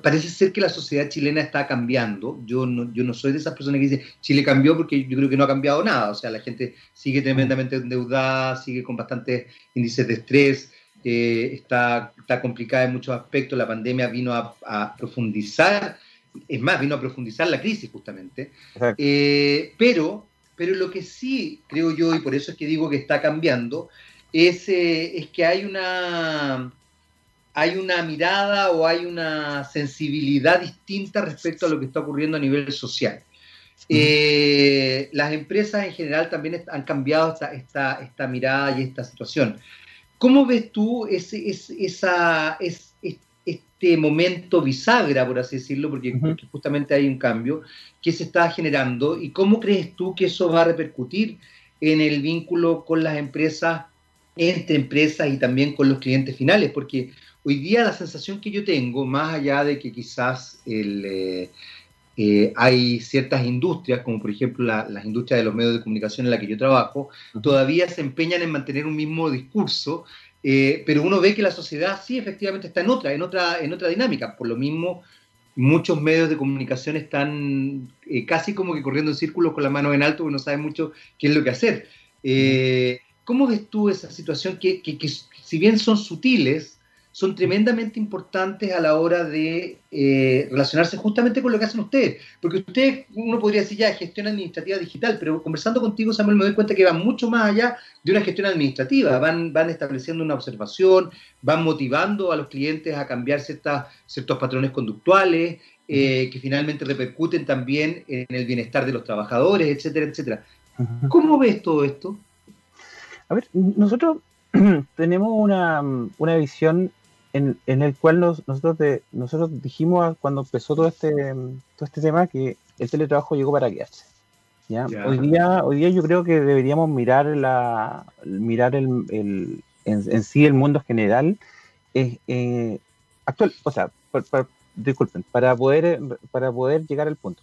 parece ser que la sociedad chilena está cambiando. Yo no, yo no soy de esas personas que dicen Chile cambió porque yo creo que no ha cambiado nada. O sea, la gente sigue tremendamente endeudada, sigue con bastantes índices de estrés está, está complicada en muchos aspectos, la pandemia vino a, profundizar, es más, vino a profundizar la crisis justamente, eh, pero, pero lo que sí creo yo, y por eso es que digo que está cambiando, es, eh, es que hay una, hay una mirada o hay una sensibilidad distinta respecto a lo que está ocurriendo a nivel social. Eh, las empresas en general también han cambiado esta, esta, esta mirada y esta situación. ¿Cómo ves tú ese, esa, este momento bisagra, por así decirlo, porque, justamente hay un cambio que se está generando. Y cómo crees tú que eso va a repercutir en el vínculo con las empresas, entre empresas y también con los clientes finales? Porque hoy día la sensación que yo tengo, más allá de que quizás el... Eh, eh, hay ciertas industrias, como por ejemplo las industrias de los medios de comunicación en la que yo trabajo, todavía se empeñan en mantener un mismo discurso, eh, pero uno ve que la sociedad sí efectivamente está en otra, en otra, en otra dinámica. Por lo mismo, muchos medios de comunicación están eh, casi como que corriendo en círculos con la mano en alto, porque no saben mucho qué es lo que hacer. ¿Cómo ves tú esa situación que, que, que si bien son sutiles, son tremendamente importantes a la hora de eh, relacionarse justamente con lo que hacen ustedes. Porque ustedes, uno podría decir ya gestión administrativa digital, pero conversando contigo, Samuel, me doy cuenta que van mucho más allá de una gestión administrativa. Van, van estableciendo una observación, van motivando a los clientes a cambiar ciertas, ciertos patrones conductuales, eh, que finalmente repercuten también en el bienestar de los trabajadores, etcétera, etcétera. ¿Cómo ves todo esto? A ver, nosotros tenemos una, una visión en, el cual nosotros, nosotros dijimos cuando empezó todo este, todo este tema que el teletrabajo llegó para quedarse. ¿ya? Hoy, día, hoy día yo creo que deberíamos mirar, la, mirar el, en, sí el mundo general eh, actual, o sea, disculpen, para poder, para poder llegar al punto.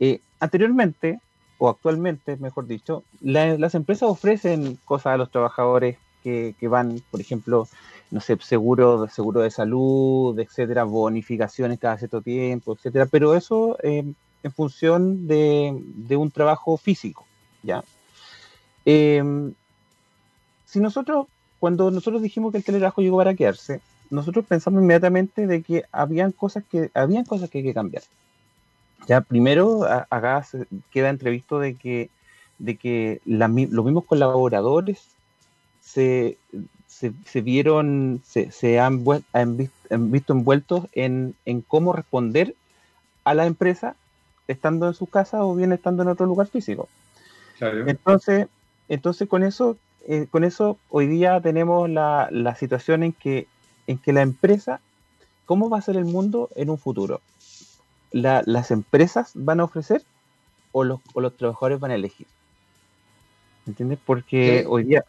Eh, anteriormente, o actualmente, mejor dicho, las empresas ofrecen cosas a los trabajadores que, van, por ejemplo, no sé, seguro, seguro de salud, etcétera, bonificaciones cada cierto tiempo, etcétera, pero eso em, en función de, un trabajo físico, ¿ya? Em, si nosotros, cuando nosotros dijimos que el teletrabajo llegó para quedarse, nosotros pensamos inmediatamente de que habían cosas que, habían cosas que hay que cambiar. Ya, primero, acá queda entrevisto de que, de que los mismos colaboradores se, se, vieron, se, han, visto envueltos en, cómo responder a la empresa estando en su casa o bien estando en otro lugar físico. Entonces, entonces con eso, eh, con eso hoy día tenemos la, situación en que, en que la empresa, ¿cómo va a ser el mundo en un futuro? ¿Las empresas van a ofrecer o los, los trabajadores van a elegir? ¿Entiendes? Porque hoy día,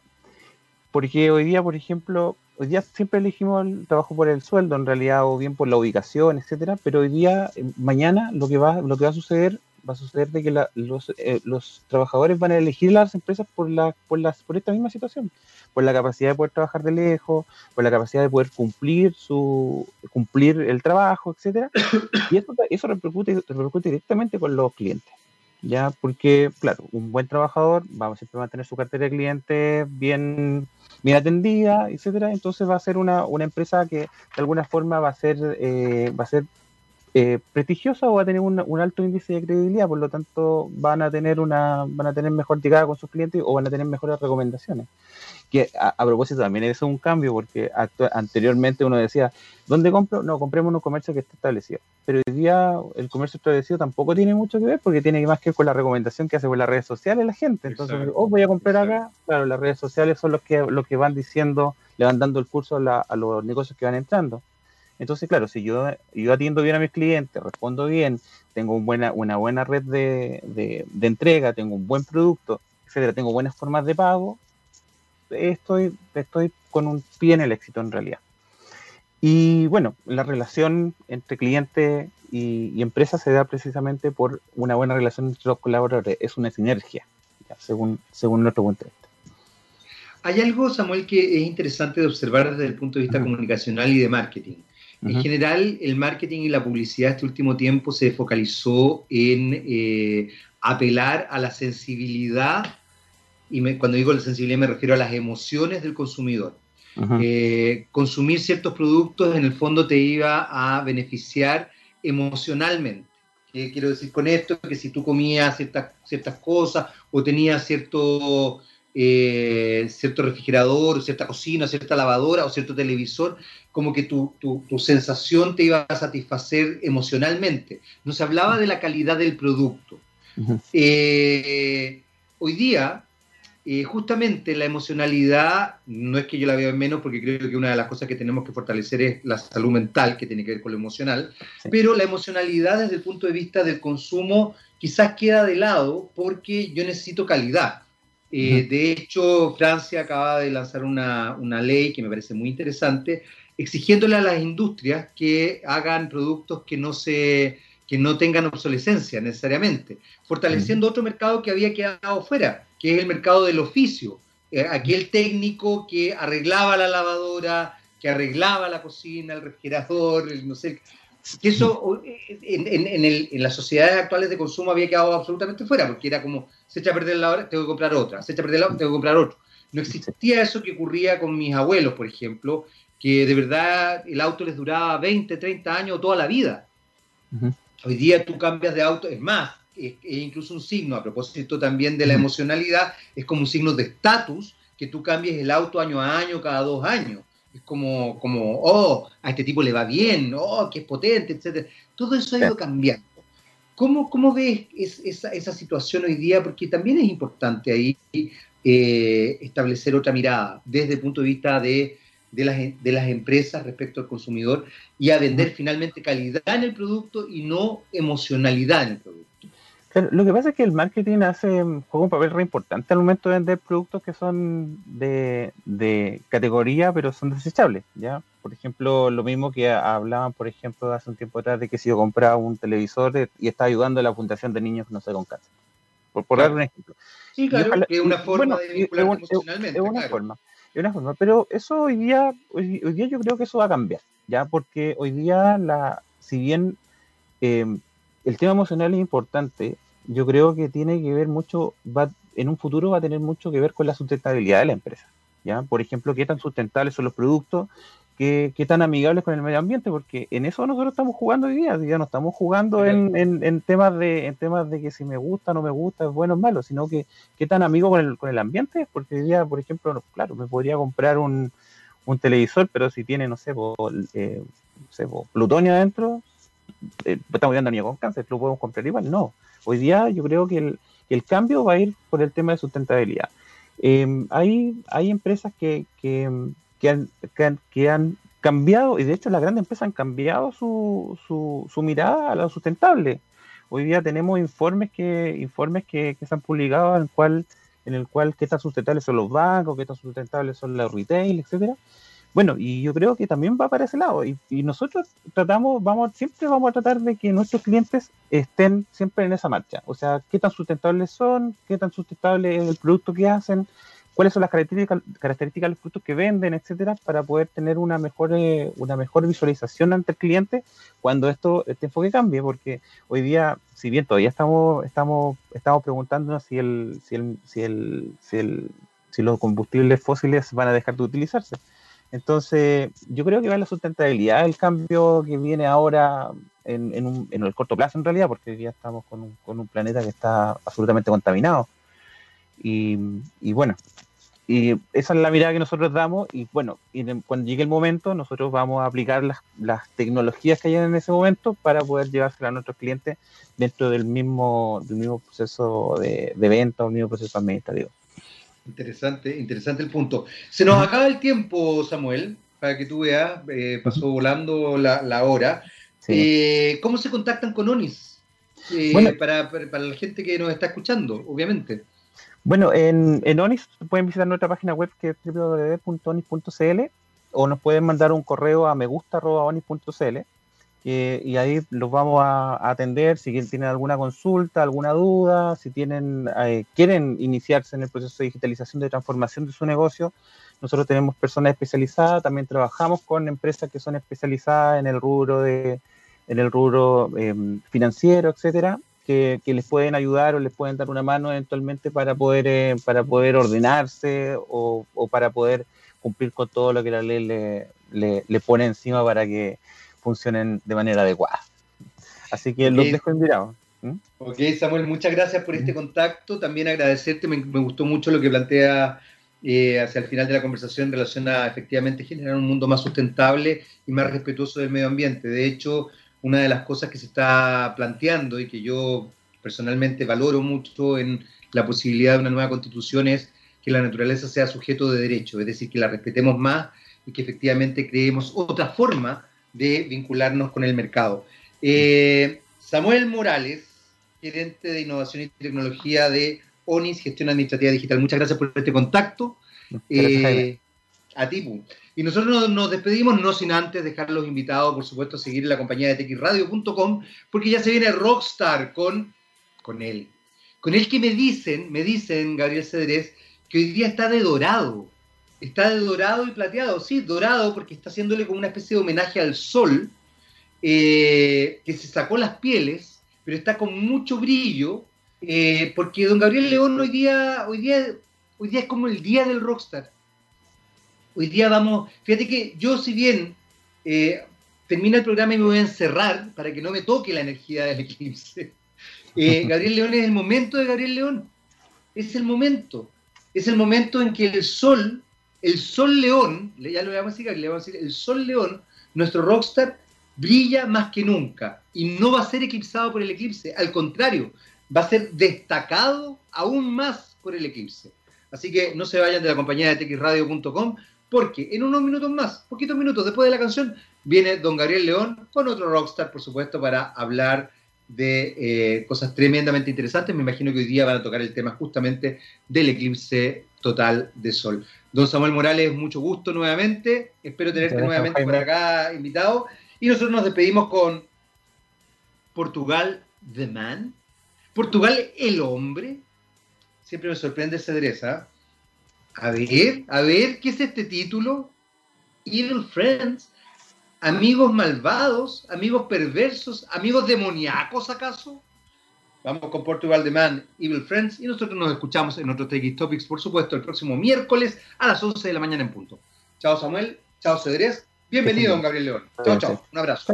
porque hoy día, por ejemplo, hoy día siempre elegimos el trabajo por el sueldo, en realidad, o bien por la ubicación, etcétera, pero hoy día, eh, mañana, lo que va, lo que va a suceder, va a suceder de que los, eh, los, trabajadores van a elegir las empresas por la, por las, por esta misma situación, por la capacidad de poder trabajar de lejos, por la capacidad de poder cumplir su, cumplir el trabajo, etcétera, y eso, eso repercute, repercute directamente con los clientes. Ya, porque, claro, un buen trabajador va a siempre mantener su cartera de clientes bien bien atendida, etcétera, entonces va a ser una, empresa que de alguna forma va a ser, eh, va a ser eh, prestigiosa o va a tener un, un, alto índice de credibilidad, por lo tanto van a tener una, van a tener mejor llegada con sus clientes o van a tener mejores recomendaciones. Que a, propósito también es un cambio, porque anteriormente uno decía, ¿dónde compro? No, compremos un comercio que esté establecido. Pero hoy día el comercio establecido tampoco tiene mucho que ver, porque tiene más que ver con la recomendación que hace por las redes sociales la gente. Entonces, oh, voy a comprar acá. Claro, las redes sociales son los que, los que van diciendo, le van dando el curso a los negocios que van entrando. Entonces, claro, si yo, yo atiendo bien a mis clientes, respondo bien, tengo buena, una buena red de, de, entrega, tengo un buen producto, etcétera, tengo buenas formas de pago, estoy, estoy con un pie en el éxito en realidad. Y bueno, la relación entre cliente y, empresa se da precisamente por una buena relación entre los colaboradores, es una sinergia, según, según nuestro punto de vista. Hay algo, Samuel, que es interesante de observar desde el punto de vista comunicacional y de marketing. En general, el marketing y la publicidad este último tiempo se focalizó en eh, apelar a la sensibilidad, y cuando digo la sensibilidad me refiero a las emociones del consumidor. Eh, consumir ciertos productos en el fondo te iba a beneficiar emocionalmente. ¿Qué quiero decir con esto? Que si tú comías ciertas, ciertas cosas o tenías cierto eh, cierto refrigerador, cierta cocina, cierta lavadora o cierto televisor, como que tu, sensación te iba a satisfacer emocionalmente. No se hablaba de la calidad del producto. Eh, hoy día, eh, justamente la emocionalidad, no es que yo la vea en menos, porque creo que una de las cosas que tenemos que fortalecer es la salud mental, que tiene que ver con lo emocional, pero la emocionalidad desde el punto de vista del consumo quizás queda de lado porque yo necesito calidad. Eh, de hecho, Francia acaba de lanzar una, ley que me parece muy interesante, exigiéndole a las industrias que hagan productos que no, se, que no tengan obsolescencia necesariamente, fortaleciendo otro mercado que había quedado fuera, que es el mercado del oficio. Eh, aquel técnico que arreglaba la lavadora, que arreglaba la cocina, el refrigerador, el, no sé, que eso en, las sociedades actuales de consumo había quedado absolutamente fuera, porque era como, se echa a perder la hora, tengo que comprar otra, se echa a perder la hora, tengo que comprar otro. No existía eso que ocurría con mis abuelos, por ejemplo, que de verdad el auto les duraba 20, 30 años, toda la vida. Hoy día tú cambias de auto, es más, es, incluso un signo, a propósito también de la emocionalidad, es como un signo de estatus que tú cambies el auto año a año, cada dos años es como, como, oh, a este tipo le va bien, oh, que es potente, etc. Todo eso ha ido cambiando. ¿Cómo, cómo ves esa, esa, situación hoy día? Porque también es importante ahí eh, establecer otra mirada desde el punto de vista de, de, las, de las empresas respecto al consumidor y a vender finalmente calidad en el producto y no emocionalidad en el producto lo que pasa es que el marketing hace, juega un papel re importante al momento de vender productos que son de, categoría, pero son desechables, ¿ya? Por ejemplo, lo mismo que hablaban, por ejemplo, hace un tiempo atrás de que si yo compraba un televisor y está ayudando a la fundación de niños no se con cáncer. Por, por dar un ejemplo. Sí, claro, es una forma de vincular emocionalmente. Es una forma, es una forma. Pero eso hoy día, hoy, día yo creo que eso va a cambiar, ¿ya? Porque hoy día, la, si bien eh, el tema emocional es importante, yo creo que tiene que ver mucho, va, en un futuro va a tener mucho que ver con la sustentabilidad de la empresa. ¿ya? Por ejemplo, qué tan sustentables son los productos, qué, qué tan amigables con el medio ambiente, porque en eso nosotros estamos jugando hoy día, ya no estamos jugando en, en, temas de, en temas de que si me gusta, no me gusta, es bueno o malo, sino que qué tan amigo con el, con el ambiente, porque hoy día, por ejemplo, claro, me podría comprar un, un televisor, pero si tiene, no sé, eh, no sé plutonio adentro, eh, estamos viendo a con cáncer, ¿lo podemos comprar igual? No. Hoy día yo creo que el, el cambio va a ir por el tema de sustentabilidad. Em, hay, hay empresas que, que, que, han, que, han, cambiado, y de hecho las grandes empresas han cambiado su, su, mirada a lo sustentable. Hoy día tenemos informes que, informes que se han publicado en el cual en el cual qué tan sustentables son los bancos, qué tan sustentables son los retail, etcétera. Bueno, y yo creo que también va para ese lado. Y, nosotros tratamos, vamos, siempre vamos a tratar de que nuestros clientes estén siempre en esa marcha. O sea, qué tan sustentables son, qué tan sustentable es el producto que hacen, cuáles son las características, características de los productos que venden, etcétera, para poder tener una mejor, eh, una mejor visualización ante el cliente cuando esto, este enfoque cambie, porque hoy día, si bien todavía estamos, estamos, estamos preguntándonos si el, si el, si el, si el, si los combustibles fósiles van a dejar de utilizarse. Entonces, yo creo que va en la sustentabilidad el cambio que viene ahora en, el corto plazo en realidad, porque día estamos con un, con un planeta que está absolutamente contaminado. Y, bueno, y esa es la mirada que nosotros damos y bueno, y cuando llegue el momento nosotros vamos a aplicar las, las tecnologías que hay en ese momento para poder llevársela a nuestros clientes dentro del mismo, del mismo proceso de, de venta o el mismo proceso administrativo. Interesante, interesante el punto. Se nos acaba el tiempo, Samuel, para que tú veas, eh, pasó volando la, hora. Eh, ¿Cómo se contactan con ONIS? Eh, para, para, la gente que nos está escuchando, obviamente. Bueno, en, en ONIS pueden visitar nuestra página web que es www.onis.cl o nos pueden mandar un correo a megusta.onis.cl y ahí los vamos a, atender si tienen alguna consulta, alguna duda, si tienen eh, quieren iniciarse en el proceso de digitalización de transformación de su negocio. Nosotros tenemos personas especializadas, también trabajamos con empresas que son especializadas en el rubro de en el rubro em, financiero, etcétera, que, les pueden ayudar o les pueden dar una mano eventualmente para poder eh, para poder ordenarse o, para poder cumplir con todo lo que la ley le, le pone encima para que funcionen de manera adecuada. Así que los dejo enviados. Ok, Samuel, muchas gracias por este contacto. También agradecerte, me, gustó mucho lo que plantea eh, hacia el final de la conversación en relación a efectivamente generar un mundo más sustentable y más respetuoso del medio ambiente. De hecho, una de las cosas que se está planteando y que yo personalmente valoro mucho en la posibilidad de una nueva constitución es que la naturaleza sea sujeto de derecho, es decir, que la respetemos más y que efectivamente creemos otra forma de vincularnos con el mercado. Eh, Samuel Morales, gerente de innovación y tecnología de ONIS, gestión administrativa digital. Muchas gracias por este contacto. Eh, a ti. Y nosotros nos, despedimos, no sin antes dejarlos invitados, por supuesto, a seguir la compañía de texradio.com, porque ya se viene Rockstar con, con él. Con él que me dicen, me dicen, Gabriel Cedrés, que hoy día está de dorado. Está de dorado y plateado, sí, dorado porque está haciéndole como una especie de homenaje al sol, eh, que se sacó las pieles, pero está con mucho brillo, eh, porque don Gabriel León hoy día, hoy día, hoy día es como el día del rockstar. Hoy día vamos, fíjate que yo si bien eh, termina el programa y me voy a encerrar para que no me toque la energía del eclipse, Gabriel León es el momento de Gabriel León, es el momento, es el momento en que el sol el Sol León, ya lo vamos a decir, le vamos a decir, el Sol León, nuestro rockstar, brilla más que nunca y no va a ser eclipsado por el eclipse, al contrario, va a ser destacado aún más por el eclipse. Así que no se vayan de la compañía de texradio.com porque en unos minutos más, poquitos minutos después de la canción, viene don Gabriel León con otro rockstar, por supuesto, para hablar de eh, cosas tremendamente interesantes. Me imagino que hoy día van a tocar el tema justamente del eclipse total de sol. Don Samuel Morales, mucho gusto nuevamente. Espero tenerte nuevamente por acá invitado. Y nosotros nos despedimos con Portugal The Man. Portugal el hombre. Siempre me sorprende esa adresa. A ver, a ver, ¿qué es este título? Evil Friends. Amigos malvados, amigos perversos, amigos demoníacos acaso. Vamos con Portugal The Man, Evil Friends, y nosotros nos escuchamos en otros TX Topics, por supuesto, el próximo miércoles a las 11 de la mañana en punto. Chao Samuel, chao Cedrés, bienvenido don Gabriel León. Chao, chao, un abrazo.